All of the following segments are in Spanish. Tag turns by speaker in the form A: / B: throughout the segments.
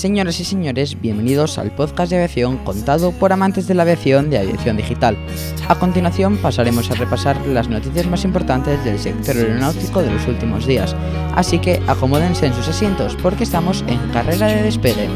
A: Señoras y señores, bienvenidos al podcast de aviación contado por amantes de la aviación de aviación digital. A continuación pasaremos a repasar las noticias más importantes del sector aeronáutico de los últimos días, así que acomódense en sus asientos porque estamos en carrera de despegue.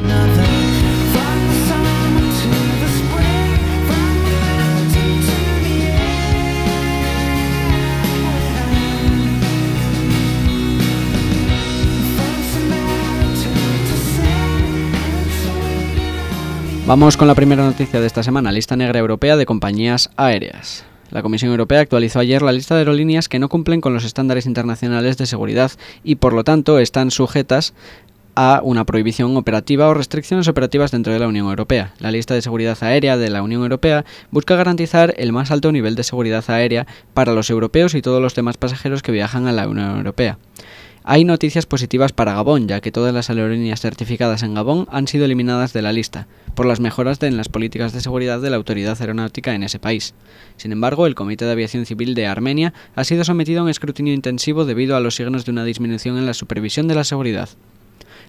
B: Vamos con la primera noticia de esta semana, lista negra europea de compañías aéreas. La Comisión Europea actualizó ayer la lista de aerolíneas que no cumplen con los estándares internacionales de seguridad y por lo tanto están sujetas a una prohibición operativa o restricciones operativas dentro de la Unión Europea. La lista de seguridad aérea de la Unión Europea busca garantizar el más alto nivel de seguridad aérea para los europeos y todos los demás pasajeros que viajan a la Unión Europea. Hay noticias positivas para Gabón, ya que todas las aerolíneas certificadas en Gabón han sido eliminadas de la lista, por las mejoras en las políticas de seguridad de la autoridad aeronáutica en ese país. Sin embargo, el Comité de Aviación Civil de Armenia ha sido sometido a un escrutinio intensivo debido a los signos de una disminución en la supervisión de la seguridad.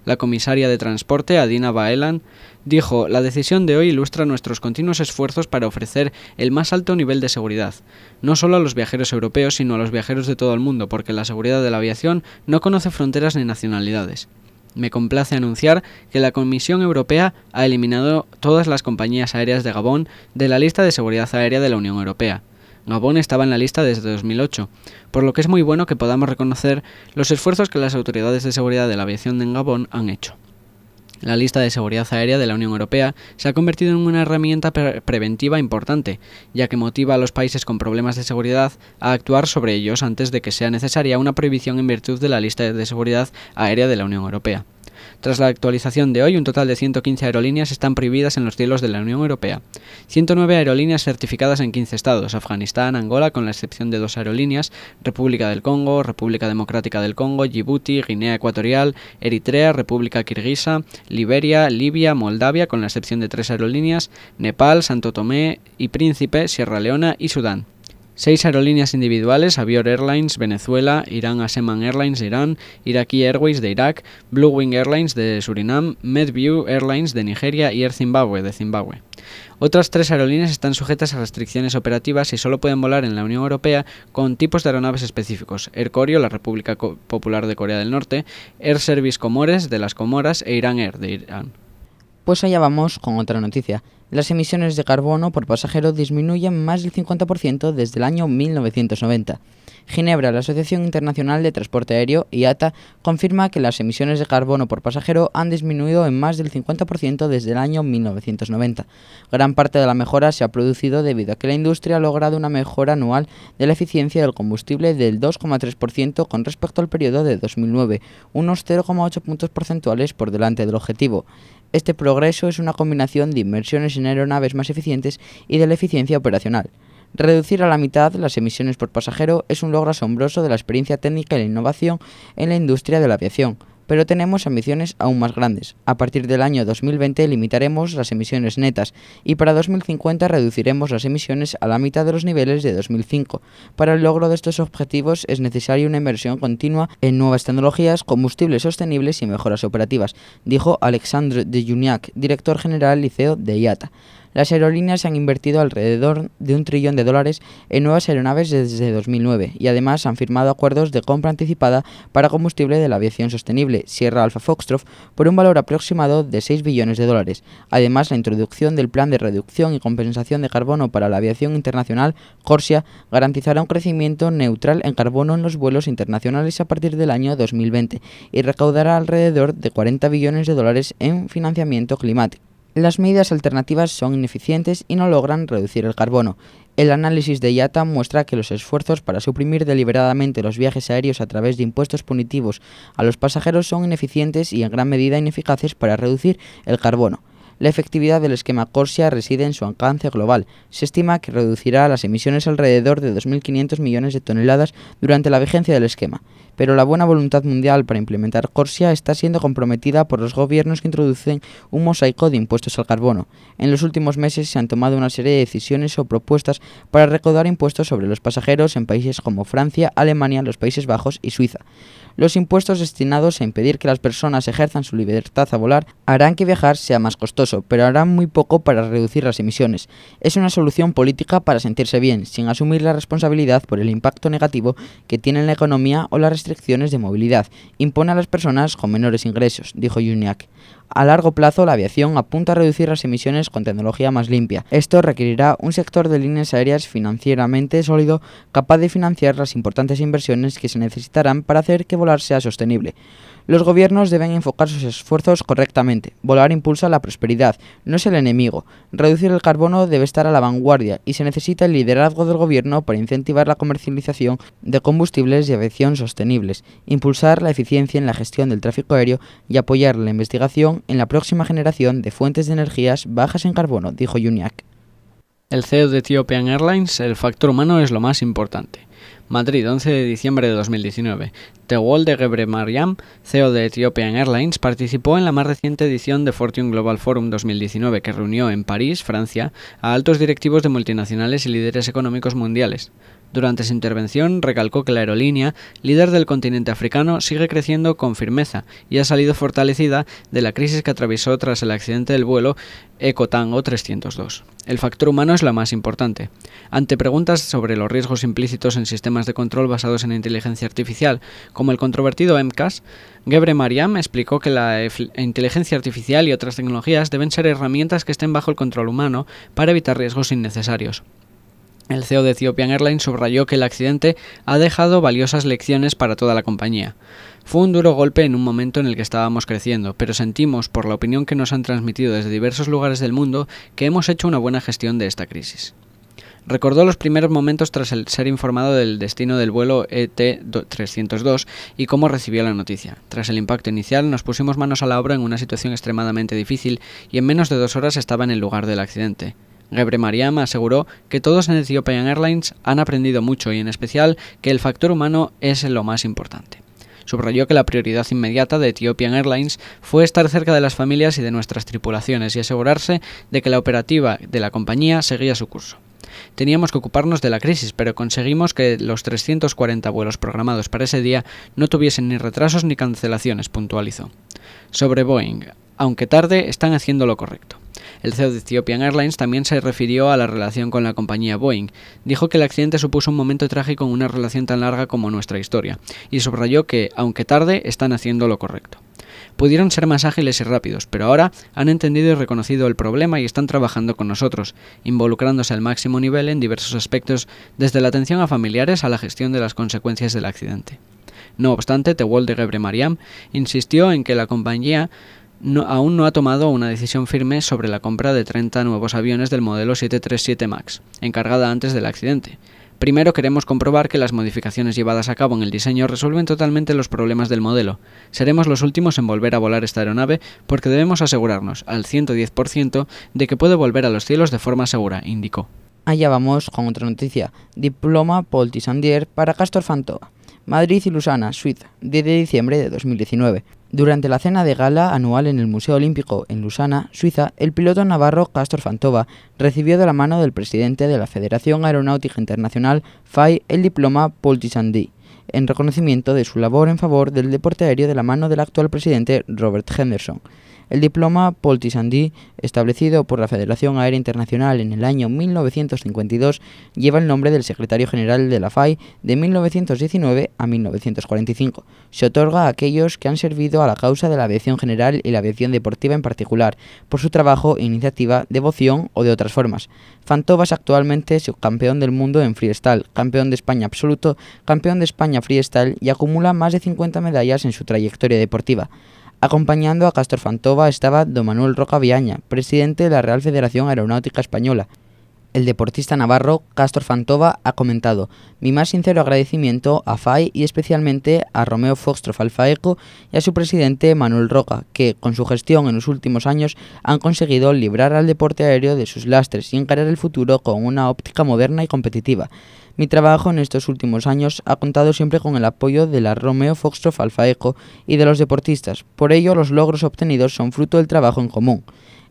B: La comisaria de Transporte, Adina Baelan, dijo, la decisión de hoy ilustra nuestros continuos esfuerzos para ofrecer el más alto nivel de seguridad, no solo a los viajeros europeos, sino a los viajeros de todo el mundo, porque la seguridad de la aviación no conoce fronteras ni nacionalidades. Me complace anunciar que la Comisión Europea ha eliminado todas las compañías aéreas de Gabón de la lista de seguridad aérea de la Unión Europea. Gabón estaba en la lista desde 2008, por lo que es muy bueno que podamos reconocer los esfuerzos que las autoridades de seguridad de la aviación en Gabón han hecho. La lista de seguridad aérea de la Unión Europea se ha convertido en una herramienta preventiva importante, ya que motiva a los países con problemas de seguridad a actuar sobre ellos antes de que sea necesaria una prohibición en virtud de la lista de seguridad aérea de la Unión Europea. Tras la actualización de hoy, un total de 115 aerolíneas están prohibidas en los cielos de la Unión Europea. 109 aerolíneas certificadas en 15 estados, Afganistán, Angola, con la excepción de dos aerolíneas, República del Congo, República Democrática del Congo, Djibouti, Guinea Ecuatorial, Eritrea, República Kirguisa, Liberia, Libia, Moldavia, con la excepción de tres aerolíneas, Nepal, Santo Tomé y Príncipe, Sierra Leona y Sudán. Seis aerolíneas individuales, Avior Airlines Venezuela, Irán Aseman Airlines de Irán, Iraqi Airways de Irak, Blue Wing Airlines de Surinam, Medview Airlines de Nigeria y Air Zimbabwe de Zimbabue. Otras tres aerolíneas están sujetas a restricciones operativas y solo pueden volar en la Unión Europea con tipos de aeronaves específicos: Air Koryo, la República Popular de Corea del Norte, Air Service Comores de las Comoras e Irán Air de Irán.
A: Pues allá vamos con otra noticia. Las emisiones de carbono por pasajero disminuyen más del 50% desde el año 1990. Ginebra, la Asociación Internacional de Transporte Aéreo, IATA, confirma que las emisiones de carbono por pasajero han disminuido en más del 50% desde el año 1990. Gran parte de la mejora se ha producido debido a que la industria ha logrado una mejora anual de la eficiencia del combustible del 2,3% con respecto al periodo de 2009, unos 0,8 puntos porcentuales por delante del objetivo. Este progreso es una combinación de inversiones en aeronaves más eficientes y de la eficiencia operacional. Reducir a la mitad las emisiones por pasajero es un logro asombroso de la experiencia técnica y la innovación en la industria de la aviación pero tenemos ambiciones aún más grandes. A partir del año 2020 limitaremos las emisiones netas y para 2050 reduciremos las emisiones a la mitad de los niveles de 2005. Para el logro de estos objetivos es necesaria una inversión continua en nuevas tecnologías, combustibles sostenibles y mejoras operativas, dijo Alexandre de Juniac, director general liceo de IATA. Las aerolíneas han invertido alrededor de un trillón de dólares en nuevas aeronaves desde 2009 y además han firmado acuerdos de compra anticipada para combustible de la aviación sostenible, Sierra Alpha Foxtrot, por un valor aproximado de 6 billones de dólares. Además, la introducción del plan de reducción y compensación de carbono para la aviación internacional, Corsia, garantizará un crecimiento neutral en carbono en los vuelos internacionales a partir del año 2020 y recaudará alrededor de 40 billones de dólares en financiamiento climático. Las medidas alternativas son ineficientes y no logran reducir el carbono. El análisis de IATA muestra que los esfuerzos para suprimir deliberadamente los viajes aéreos a través de impuestos punitivos a los pasajeros son ineficientes y en gran medida ineficaces para reducir el carbono. La efectividad del esquema Corsia reside en su alcance global. Se estima que reducirá las emisiones alrededor de 2.500 millones de toneladas durante la vigencia del esquema pero la buena voluntad mundial para implementar Corsia está siendo comprometida por los gobiernos que introducen un mosaico de impuestos al carbono. En los últimos meses se han tomado una serie de decisiones o propuestas para recaudar impuestos sobre los pasajeros en países como Francia, Alemania, los Países Bajos y Suiza. Los impuestos destinados a impedir que las personas ejerzan su libertad a volar harán que viajar sea más costoso, pero harán muy poco para reducir las emisiones. Es una solución política para sentirse bien, sin asumir la responsabilidad por el impacto negativo que tiene en la economía o las restricciones de movilidad. Impone a las personas con menores ingresos, dijo Juniak. A largo plazo, la aviación apunta a reducir las emisiones con tecnología más limpia. Esto requerirá un sector de líneas aéreas financieramente sólido capaz de financiar las importantes inversiones que se necesitarán para hacer que volar sea sostenible. Los gobiernos deben enfocar sus esfuerzos correctamente. Volar impulsa la prosperidad, no es el enemigo. Reducir el carbono debe estar a la vanguardia y se necesita el liderazgo del gobierno para incentivar la comercialización de combustibles y aviación sostenibles, impulsar la eficiencia en la gestión del tráfico aéreo y apoyar la investigación en la próxima generación de fuentes de energías bajas en carbono, dijo Juniak.
B: El CEO de Ethiopian Airlines, el factor humano es lo más importante. Madrid, 11 de diciembre de 2019. Tewolde Gebre Mariam, CEO de Ethiopian Airlines, participó en la más reciente edición de Fortune Global Forum 2019 que reunió en París, Francia, a altos directivos de multinacionales y líderes económicos mundiales. Durante su intervención recalcó que la aerolínea, líder del continente africano, sigue creciendo con firmeza y ha salido fortalecida de la crisis que atravesó tras el accidente del vuelo Ecotan O302. El factor humano es lo más importante. Ante preguntas sobre los riesgos implícitos en sistemas de control basados en inteligencia artificial, como el controvertido MCAS, Gebre Mariam explicó que la inteligencia artificial y otras tecnologías deben ser herramientas que estén bajo el control humano para evitar riesgos innecesarios. El CEO de Ethiopian Airlines subrayó que el accidente ha dejado valiosas lecciones para toda la compañía. Fue un duro golpe en un momento en el que estábamos creciendo, pero sentimos, por la opinión que nos han transmitido desde diversos lugares del mundo, que hemos hecho una buena gestión de esta crisis. Recordó los primeros momentos tras el ser informado del destino del vuelo ET-302 y cómo recibió la noticia. Tras el impacto inicial nos pusimos manos a la obra en una situación extremadamente difícil y en menos de dos horas estaba en el lugar del accidente. Gebre Mariam aseguró que todos en Ethiopian Airlines han aprendido mucho y en especial que el factor humano es lo más importante. Subrayó que la prioridad inmediata de Ethiopian Airlines fue estar cerca de las familias y de nuestras tripulaciones y asegurarse de que la operativa de la compañía seguía su curso. Teníamos que ocuparnos de la crisis, pero conseguimos que los 340 vuelos programados para ese día no tuviesen ni retrasos ni cancelaciones, puntualizó. Sobre Boeing, aunque tarde, están haciendo lo correcto. El CEO de Ethiopian Airlines también se refirió a la relación con la compañía Boeing. Dijo que el accidente supuso un momento trágico en una relación tan larga como nuestra historia, y subrayó que, aunque tarde, están haciendo lo correcto. Pudieron ser más ágiles y rápidos, pero ahora han entendido y reconocido el problema y están trabajando con nosotros, involucrándose al máximo nivel en diversos aspectos, desde la atención a familiares a la gestión de las consecuencias del accidente. No obstante, Tewol de Gebre Mariam insistió en que la compañía aún no ha tomado una decisión firme sobre la compra de 30 nuevos aviones del modelo 737 MAX, encargada antes del accidente. Primero queremos comprobar que las modificaciones llevadas a cabo en el diseño resuelven totalmente los problemas del modelo. Seremos los últimos en volver a volar esta aeronave porque debemos asegurarnos al 110% de que puede volver a los cielos de forma segura, indicó.
A: Allá vamos con otra noticia. Diploma Paul Tissandier para Castor Fantova. Madrid y Lusana, Suiza, 10 de diciembre de 2019. Durante la cena de gala anual en el Museo Olímpico en Lusana, Suiza, el piloto navarro Castor Fantova recibió de la mano del presidente de la Federación Aeronáutica Internacional, FAI, el diploma Paul Tissandier, en reconocimiento de su labor en favor del deporte aéreo de la mano del actual presidente Robert Henderson. El diploma Paul Tissandier, establecido por la Federación Aérea Internacional en el año 1952, lleva el nombre del secretario general de la FAI de 1919 a 1945. Se otorga a aquellos que han servido a la causa de la aviación general y la aviación deportiva en particular, por su trabajo, iniciativa, devoción o de otras formas. Fantovas actualmente subcampeón del mundo en freestyle, campeón de España absoluto, campeón de España freestyle y acumula más de 50 medallas en su trayectoria deportiva. Acompañando a Castor Fantova estaba don Manuel Roca Viaña, presidente de la Real Federación Aeronáutica Española, El deportista navarro Castor Fantova ha comentado mi más sincero agradecimiento a FAI y especialmente a Romeo Foxtrof Alfaeco y a su presidente Manuel Roca, que con su gestión en los últimos años han conseguido librar al deporte aéreo de sus lastres y encarar el futuro con una óptica moderna y competitiva. Mi trabajo en estos últimos años ha contado siempre con el apoyo de la Romeo Foxtrof Alfaeco y de los deportistas, por ello los logros obtenidos son fruto del trabajo en común.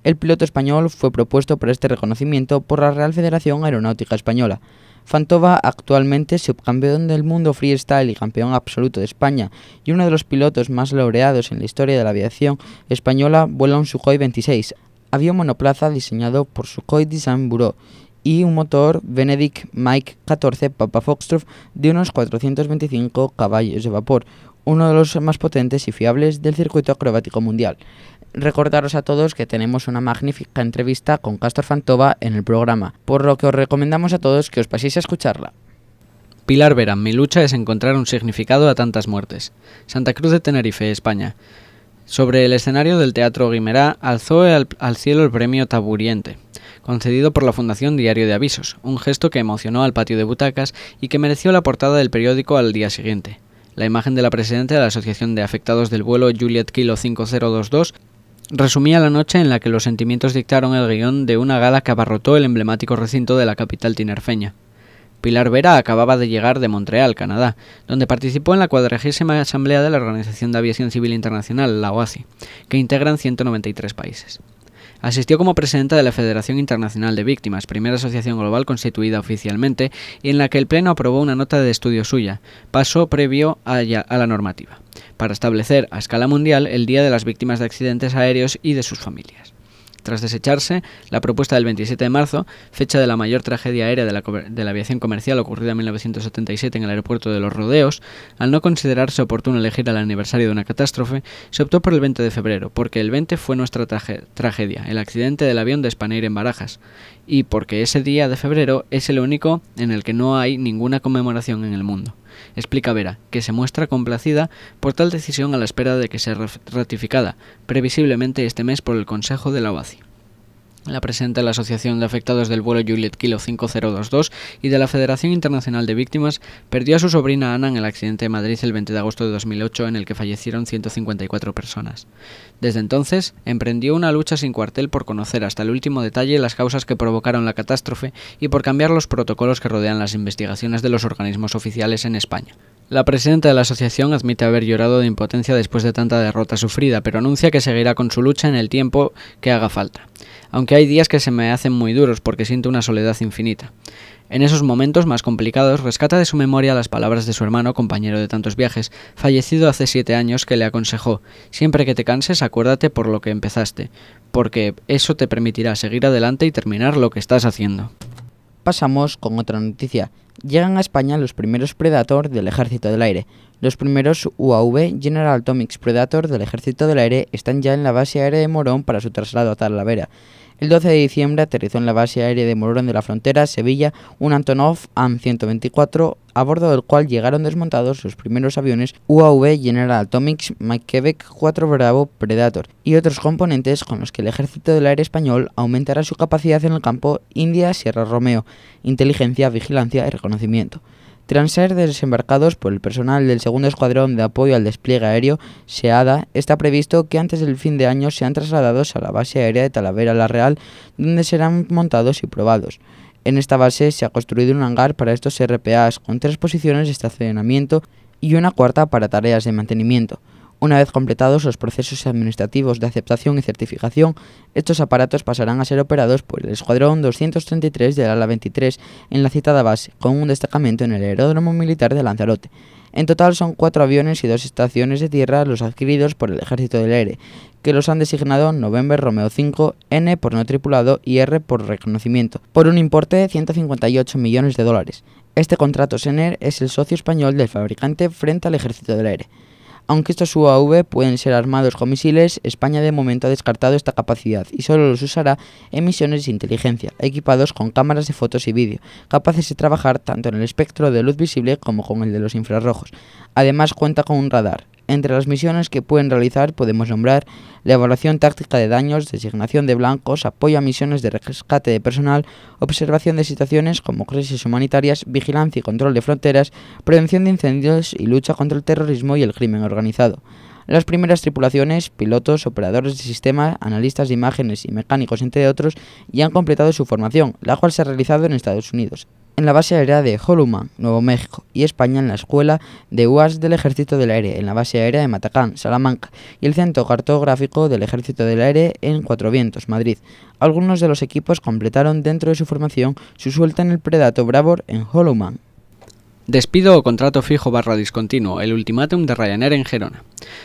A: El piloto español fue propuesto por este reconocimiento por la Real Federación Aeronáutica Española. Fantova, actualmente subcampeón del mundo freestyle y campeón absoluto de España, y uno de los pilotos más laureados en la historia de la aviación española, vuela un Sukhoi 26, avión monoplaza diseñado por Sukhoi Design Bureau, y un motor Benedict Mike 14 Papa Foxtrot de unos 425 caballos de vapor, uno de los más potentes y fiables del circuito acrobático mundial. Recordaros a todos que tenemos una magnífica entrevista con Castor Fantova en el programa, por lo que os recomendamos a todos que os paséis a escucharla.
B: Pilar Vera, mi lucha es encontrar un significado a tantas muertes. Santa Cruz de Tenerife, España. Sobre el escenario del Teatro Guimerá alzó al, al cielo el premio Taburiente, concedido por la Fundación Diario de Avisos, un gesto que emocionó al patio de butacas y que mereció la portada del periódico al día siguiente. La imagen de la presidenta de la Asociación de Afectados del Vuelo Juliet Kilo 5022 resumía la noche en la que los sentimientos dictaron el guion de una gala que abarrotó el emblemático recinto de la capital tinerfeña. Pilar Vera acababa de llegar de Montreal, Canadá, donde participó en la cuadragésima asamblea de la Organización de Aviación Civil Internacional, la OACI, que integran 193 países. Asistió como presidenta de la Federación Internacional de Víctimas, primera asociación global constituida oficialmente, y en la que el Pleno aprobó una nota de estudio suya, paso previo a, la normativa, para establecer a escala mundial el Día de las Víctimas de Accidentes Aéreos y de sus familias tras desecharse la propuesta del 27 de marzo, fecha de la mayor tragedia aérea de la, aviación comercial ocurrida en 1977 en el aeropuerto de Los Rodeos, al no considerarse oportuno elegir el aniversario de una catástrofe, se optó por el 20 de febrero, porque el 20 fue nuestra tragedia, el accidente del avión de Spanair en Barajas, y porque ese día de febrero es el único en el que no hay ninguna conmemoración en el mundo. Explica Vera, que se muestra complacida por tal decisión a la espera de que sea ratificada, previsiblemente este mes por el Consejo de la OACI la presidenta de la Asociación de Afectados del vuelo Juliet Kilo 5022 y de la Federación Internacional de Víctimas, perdió a su sobrina Ana en el accidente de Madrid el 20 de agosto de 2008 en el que fallecieron 154 personas. Desde entonces, emprendió una lucha sin cuartel por conocer hasta el último detalle las causas que provocaron la catástrofe y por cambiar los protocolos que rodean las investigaciones de los organismos oficiales en España. La presidenta de la asociación admite haber llorado de impotencia después de tanta derrota sufrida, pero anuncia que seguirá con su lucha en el tiempo que haga falta aunque hay días que se me hacen muy duros porque siento una soledad infinita. En esos momentos más complicados rescata de su memoria las palabras de su hermano, compañero de tantos viajes, fallecido hace siete años, que le aconsejó Siempre que te canses, acuérdate por lo que empezaste, porque eso te permitirá seguir adelante y terminar lo que estás haciendo.
A: Pasamos con otra noticia. Llegan a España los primeros Predator del Ejército del Aire. Los primeros UAV General Atomics Predator del Ejército del Aire están ya en la base aérea de Morón para su traslado a Talavera. El 12 de diciembre aterrizó en la base aérea de Morón de la Frontera, Sevilla, un Antonov AN-124, a bordo del cual llegaron desmontados los primeros aviones UAV General Atomics Mike 4 Bravo Predator y otros componentes con los que el Ejército del Aire Español aumentará su capacidad en el campo India-Sierra Romeo, inteligencia, vigilancia y reconocimiento. Tras ser desembarcados por el personal del segundo escuadrón de apoyo al despliegue aéreo, SEADA, está previsto que antes del fin de año sean trasladados a la base aérea de Talavera la Real, donde serán montados y probados. En esta base se ha construido un hangar para estos RPAs con tres posiciones de estacionamiento y una cuarta para tareas de mantenimiento. Una vez completados los procesos administrativos de aceptación y certificación, estos aparatos pasarán a ser operados por el Escuadrón 233 del Ala 23 en la citada base, con un destacamento en el Aeródromo Militar de Lanzarote. En total son cuatro aviones y dos estaciones de tierra los adquiridos por el Ejército del Aire, que los han designado November Romeo 5, N por no tripulado y R por reconocimiento, por un importe de 158 millones de dólares. Este contrato SENER es el socio español del fabricante frente al Ejército del Aire. Aunque estos UAV pueden ser armados con misiles, España de momento ha descartado esta capacidad y solo los usará en misiones de inteligencia, equipados con cámaras de fotos y vídeo, capaces de trabajar tanto en el espectro de luz visible como con el de los infrarrojos. Además cuenta con un radar, Entre las misiones que pueden realizar podemos nombrar la evaluación táctica de daños, designación de blancos, apoyo a misiones de rescate de personal, observación de situaciones como crisis humanitarias, vigilancia y control de fronteras, prevención de incendios y lucha contra el terrorismo y el crimen organizado. Las primeras tripulaciones, pilotos, operadores de sistema, analistas de imágenes y mecánicos, entre otros, ya han completado su formación, la cual se ha realizado en Estados Unidos, en la base aérea de Holloman, Nuevo México, y España en la Escuela de UAS del Ejército del Aire, en la base aérea de Matacán, Salamanca, y el Centro Cartográfico del Ejército del Aire en Cuatro Vientos, Madrid. Algunos de los equipos completaron dentro de su formación su suelta en el Predator Bravor en Holloman.
B: Despido o contrato fijo barra discontinuo, el ultimátum de Ryanair en Gerona.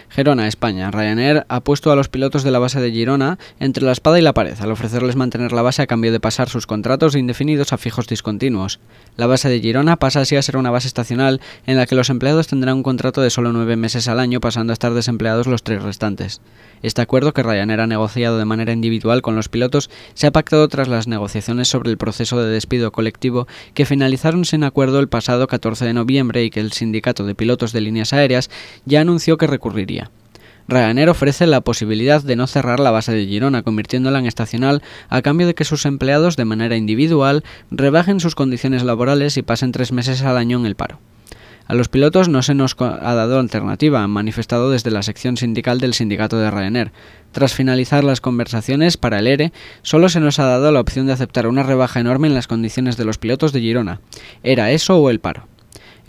B: Gerona, España. Ryanair ha puesto a los pilotos de la base de Girona entre la espada y la pared al ofrecerles mantener la base a cambio de pasar sus contratos indefinidos a fijos discontinuos. La base de Girona pasa así a ser una base estacional en la que los empleados tendrán un contrato de solo nueve meses al año pasando a estar desempleados los tres restantes. Este acuerdo que Ryanair ha negociado de manera individual con los pilotos se ha pactado tras las negociaciones sobre el proceso de despido colectivo que finalizaron sin acuerdo el pasado 14 de noviembre y que el sindicato de pilotos de líneas aéreas ya anunció que recurriría. Ryanair ofrece la posibilidad de no cerrar la base de Girona, convirtiéndola en estacional, a cambio de que sus empleados, de manera individual, rebajen sus condiciones laborales y pasen tres meses al año en el paro. A los pilotos no se nos ha dado alternativa, han manifestado desde la sección sindical del sindicato de Ryanair. Tras finalizar las conversaciones para el ERE, solo se nos ha dado la opción de aceptar una rebaja enorme en las condiciones de los pilotos de Girona. Era eso o el paro.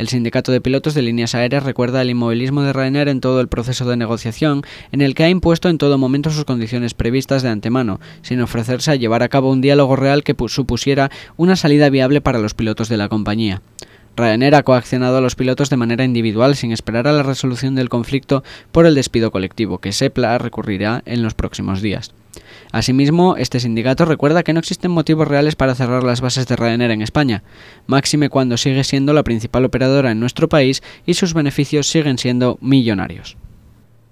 B: El sindicato de pilotos de líneas aéreas recuerda el inmovilismo de Ryanair en todo el proceso de negociación, en el que ha impuesto en todo momento sus condiciones previstas de antemano, sin ofrecerse a llevar a cabo un diálogo real que supusiera una salida viable para los pilotos de la compañía. Ryanair ha coaccionado a los pilotos de manera individual sin esperar a la resolución del conflicto por el despido colectivo, que SEPLA recurrirá en los próximos días. Asimismo, este sindicato recuerda que no existen motivos reales para cerrar las bases de Ryanair en España, máxime cuando sigue siendo la principal operadora en nuestro país y sus beneficios siguen siendo millonarios.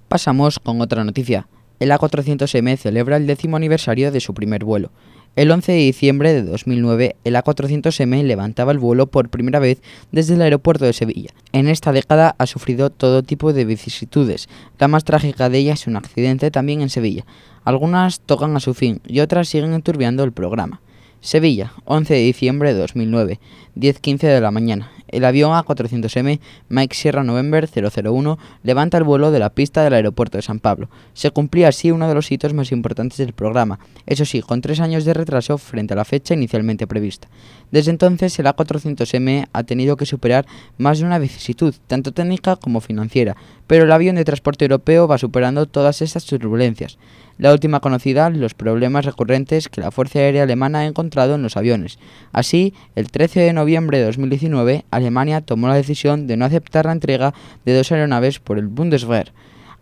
A: Pasamos con otra noticia. El A400M celebra el décimo aniversario de su primer vuelo. El 11 de diciembre de 2009, el A400M levantaba el vuelo por primera vez desde el aeropuerto de Sevilla. En esta década ha sufrido todo tipo de vicisitudes. La más trágica de ellas es un accidente también en Sevilla. Algunas tocan a su fin y otras siguen enturbiando el programa. Sevilla, 11 de diciembre de 2009, 10.15 de la mañana. El avión A400M Mike Sierra November 001 levanta el vuelo de la pista del aeropuerto de San Pablo. Se cumplía así uno de los hitos más importantes del programa, eso sí, con tres años de retraso frente a la fecha inicialmente prevista. Desde entonces, el A400M ha tenido que superar más de una vicisitud, tanto técnica como financiera, pero el avión de transporte europeo va superando todas estas turbulencias. La última conocida, los problemas recurrentes que la Fuerza Aérea Alemana ha encontrado en los aviones. Así, el 13 de noviembre de 2019, Alemania tomó la decisión de no aceptar la entrega de dos aeronaves por el Bundeswehr,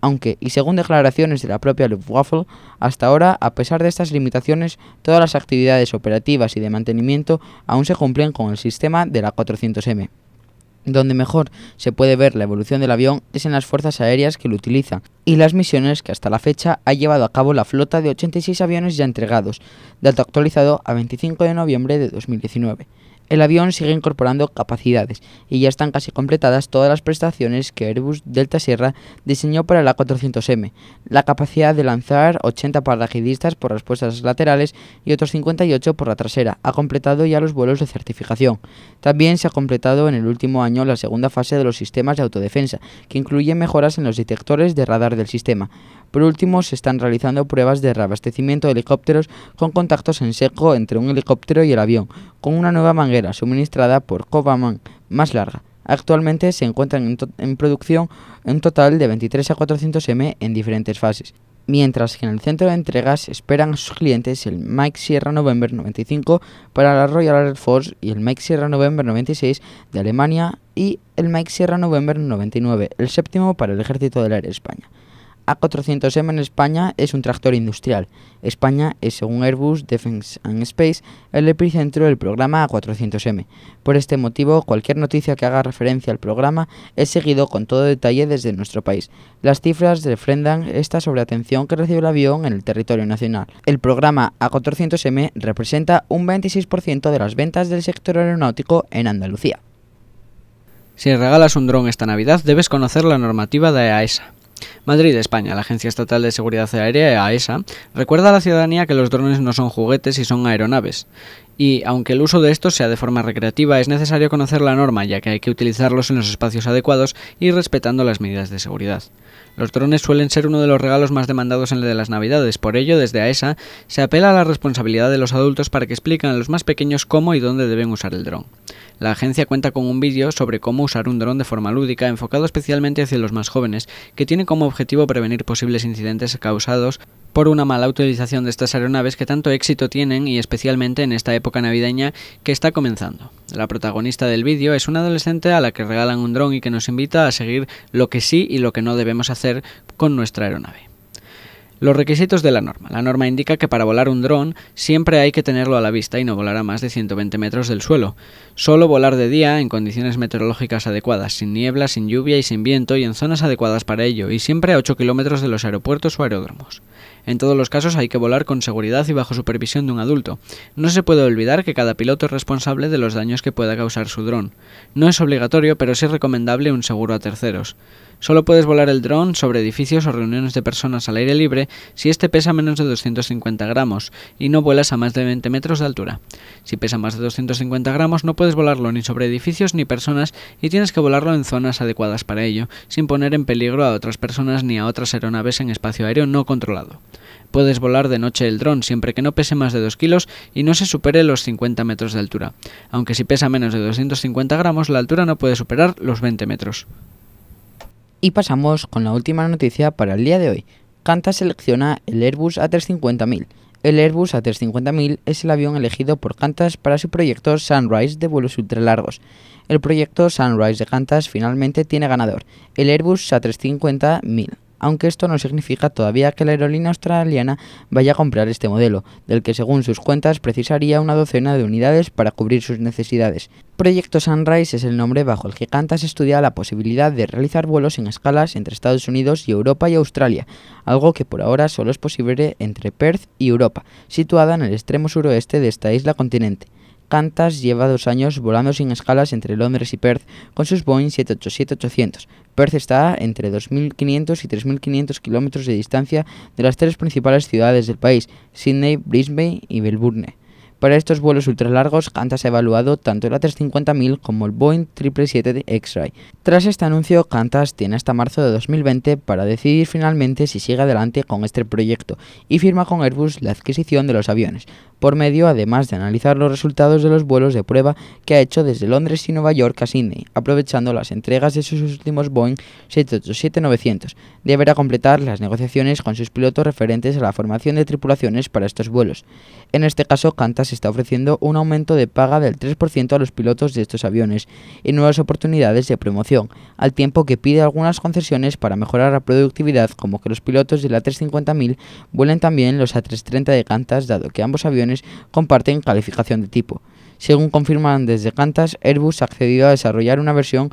A: aunque, y según declaraciones de la propia Luftwaffe, hasta ahora, a pesar de estas limitaciones, todas las actividades operativas y de mantenimiento aún se cumplen con el sistema de la 400M. Donde mejor se puede ver la evolución del avión es en las fuerzas aéreas que lo utilizan y las misiones que hasta la fecha ha llevado a cabo la flota de 86 aviones ya entregados, dato actualizado a 25 de noviembre de 2019. El avión sigue incorporando capacidades y ya están casi completadas todas las prestaciones que Airbus Delta Sierra diseñó para el A400M. La capacidad de lanzar 80 paracaidistas por respuestas laterales y otros 58 por la trasera ha completado ya los vuelos de certificación. También se ha completado en el último año la segunda fase de los sistemas de autodefensa, que incluye mejoras en los detectores de radar del sistema. Por último, se están realizando pruebas de reabastecimiento de helicópteros con contactos en seco entre un helicóptero y el avión, con una nueva manguera suministrada por Covaman más larga. Actualmente se encuentran en, producción un total de 23 A400M en diferentes fases, mientras que en el centro de entregas esperan a sus clientes el Mike Sierra November 95 para la Royal Air Force y el Mike Sierra November 96 de Alemania y el Mike Sierra November 99, el séptimo para el Ejército del Aire España. A400M en España es un tractor industrial. España es, según Airbus Defence and Space, el epicentro del programa A400M. Por este motivo, cualquier noticia que haga referencia al programa es seguido con todo detalle desde nuestro país. Las cifras refrendan esta sobreatención que recibe el avión en el territorio nacional. El programa A400M representa un 26% de las ventas del sector aeronáutico en Andalucía.
B: Si regalas un dron esta Navidad, debes conocer la normativa de AESA. Madrid, España, la Agencia Estatal de Seguridad Aérea, AESA, recuerda a la ciudadanía que los drones no son juguetes y son aeronaves. Y, aunque el uso de estos sea de forma recreativa, es necesario conocer la norma, ya que hay que utilizarlos en los espacios adecuados y respetando las medidas de seguridad. Los drones suelen ser uno de los regalos más demandados en el de las Navidades, por ello, desde AESA se apela a la responsabilidad de los adultos para que expliquen a los más pequeños cómo y dónde deben usar el dron. La agencia cuenta con un vídeo sobre cómo usar un dron de forma lúdica, enfocado especialmente hacia los más jóvenes, que tiene como objetivo prevenir posibles incidentes causados por una mala utilización de estas aeronaves que tanto éxito tienen y especialmente en esta época navideña que está comenzando. La protagonista del vídeo es una adolescente a la que regalan un dron y que nos invita a seguir lo que sí y lo que no debemos hacer con nuestra aeronave. Los requisitos de la norma. La norma indica que para volar un dron siempre hay que tenerlo a la vista y no volar a más de 120 metros del suelo. Solo volar de día en condiciones meteorológicas adecuadas, sin niebla, sin lluvia y sin viento y en zonas adecuadas para ello, y siempre a 8 kilómetros de los aeropuertos o aeródromos. En todos los casos hay que volar con seguridad y bajo supervisión de un adulto. No se puede olvidar que cada piloto es responsable de los daños que pueda causar su dron. No es obligatorio, pero sí recomendable un seguro a terceros. Solo puedes volar el dron sobre edificios o reuniones de personas al aire libre si este pesa menos de 250 gramos y no vuelas a más de 20 metros de altura. Si pesa más de 250 gramos no puedes volarlo ni sobre edificios ni personas y tienes que volarlo en zonas adecuadas para ello, sin poner en peligro a otras personas ni a otras aeronaves en espacio aéreo no controlado. Puedes volar de noche el dron siempre que no pese más de 2 kilos y no se supere los 50 metros de altura, aunque si pesa menos de 250 gramos la altura no puede superar los 20 metros.
A: Y pasamos con la última noticia para el día de hoy. Qantas selecciona el Airbus A350.000. El Airbus A350.000 es el avión elegido por Qantas para su proyecto Sunrise de vuelos ultralargos. El proyecto Sunrise de Qantas finalmente tiene ganador, el Airbus A350.000 aunque esto no significa todavía que la aerolínea australiana vaya a comprar este modelo, del que según sus cuentas precisaría una docena de unidades para cubrir sus necesidades. Proyecto Sunrise es el nombre bajo el que Qantas estudia la posibilidad de realizar vuelos en escalas entre Estados Unidos y Europa y Australia, algo que por ahora solo es posible entre Perth y Europa, situada en el extremo suroeste de esta isla continente. Qantas lleva dos años volando sin escalas entre Londres y Perth con sus Boeing 787-800. Perth está entre 2.500 y 3.500 kilómetros de distancia de las tres principales ciudades del país, Sydney, Brisbane y Melbourne. Para estos vuelos ultralargos, Qantas ha evaluado tanto el A350.000 como el Boeing 777 X-Ray. Tras este anuncio, Qantas tiene hasta marzo de 2020 para decidir finalmente si sigue adelante con este proyecto y firma con Airbus la adquisición de los aviones por medio además de analizar los resultados de los vuelos de prueba que ha hecho desde Londres y Nueva York a Sydney, aprovechando las entregas de sus últimos Boeing 787-900. Deberá completar las negociaciones con sus pilotos referentes a la formación de tripulaciones para estos vuelos. En este caso, Qantas está ofreciendo un aumento de paga del 3% a los pilotos de estos aviones y nuevas oportunidades de promoción, al tiempo que pide algunas concesiones para mejorar la productividad, como que los pilotos de la 350.000 vuelen también los A330 de Qantas, dado que ambos aviones comparten calificación de tipo. Según confirman desde Qantas, Airbus ha accedido a desarrollar una versión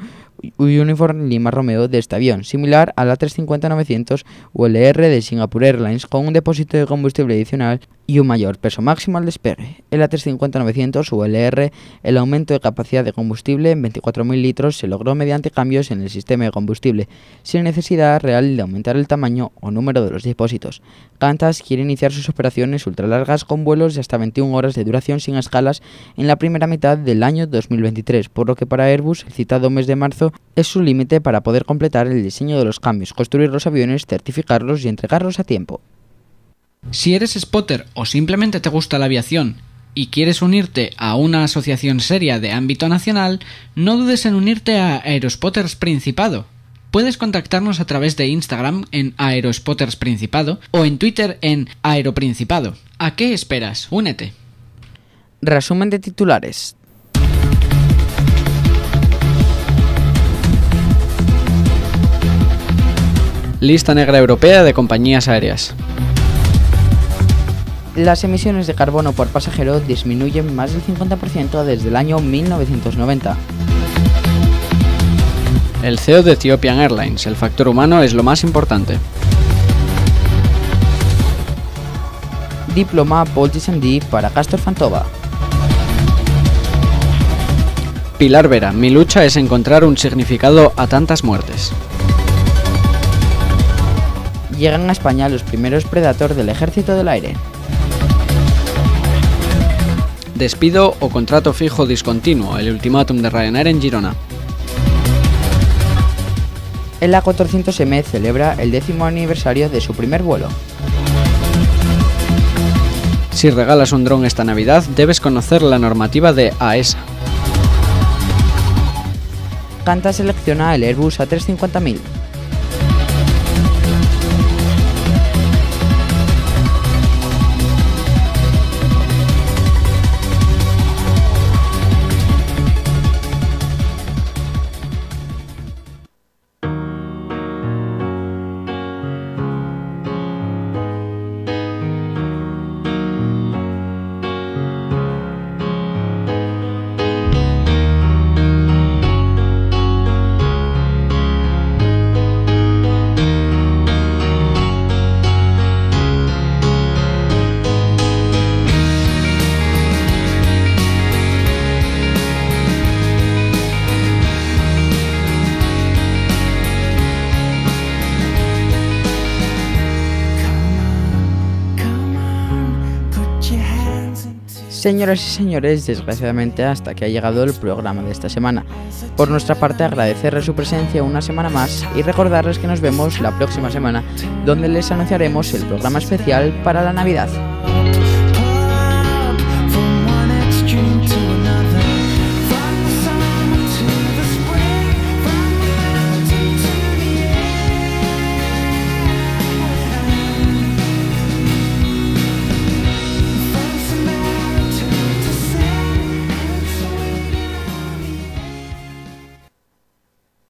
A: Uniform Lima Romeo de este avión, similar a la 350-900 ULR de Singapore Airlines, con un depósito de combustible adicional y un mayor peso máximo al despegue. En la 350-900 ULR, el aumento de capacidad de combustible en 24.000 litros se logró mediante cambios en el sistema de combustible, sin necesidad real de aumentar el tamaño o número de los depósitos. Qantas quiere iniciar sus operaciones ultralargas con vuelos de hasta 21 horas de duración sin escalas en la primera mitad del año 2023, por lo que para Airbus el citado mes de marzo es su límite para poder completar el diseño de los cambios, construir los aviones, certificarlos y entregarlos a tiempo.
B: Si eres spotter o simplemente te gusta la aviación y quieres unirte a una asociación seria de ámbito nacional, no dudes en unirte a Aerospotters Principado. Puedes contactarnos a través de Instagram en Aerospotters Principado o en Twitter en Aeroprincipado. ¿A qué esperas? Únete.
A: Resumen de titulares.
B: Lista negra europea de compañías aéreas.
A: Las emisiones de carbono por pasajero disminuyen más del 50% desde el año 1990.
B: El CEO de Ethiopian Airlines, el factor humano es lo más importante.
A: Diploma Voltis MD para Castor Fantova.
B: Pilar Vera, mi lucha es encontrar un significado a tantas muertes.
A: Llegan a España los primeros Predator del Ejército del Aire.
B: Despido o contrato fijo discontinuo, el ultimátum de Ryanair en Girona.
A: El A400M celebra el décimo aniversario de su primer vuelo.
B: Si regalas un dron esta Navidad, debes conocer la normativa de AESA.
A: Canta selecciona el Airbus A350.000. Señoras y señores, desgraciadamente hasta que ha llegado el programa de esta semana. Por nuestra parte agradecerles su presencia una semana más y recordarles que nos vemos la próxima semana, donde les anunciaremos el programa especial para la Navidad.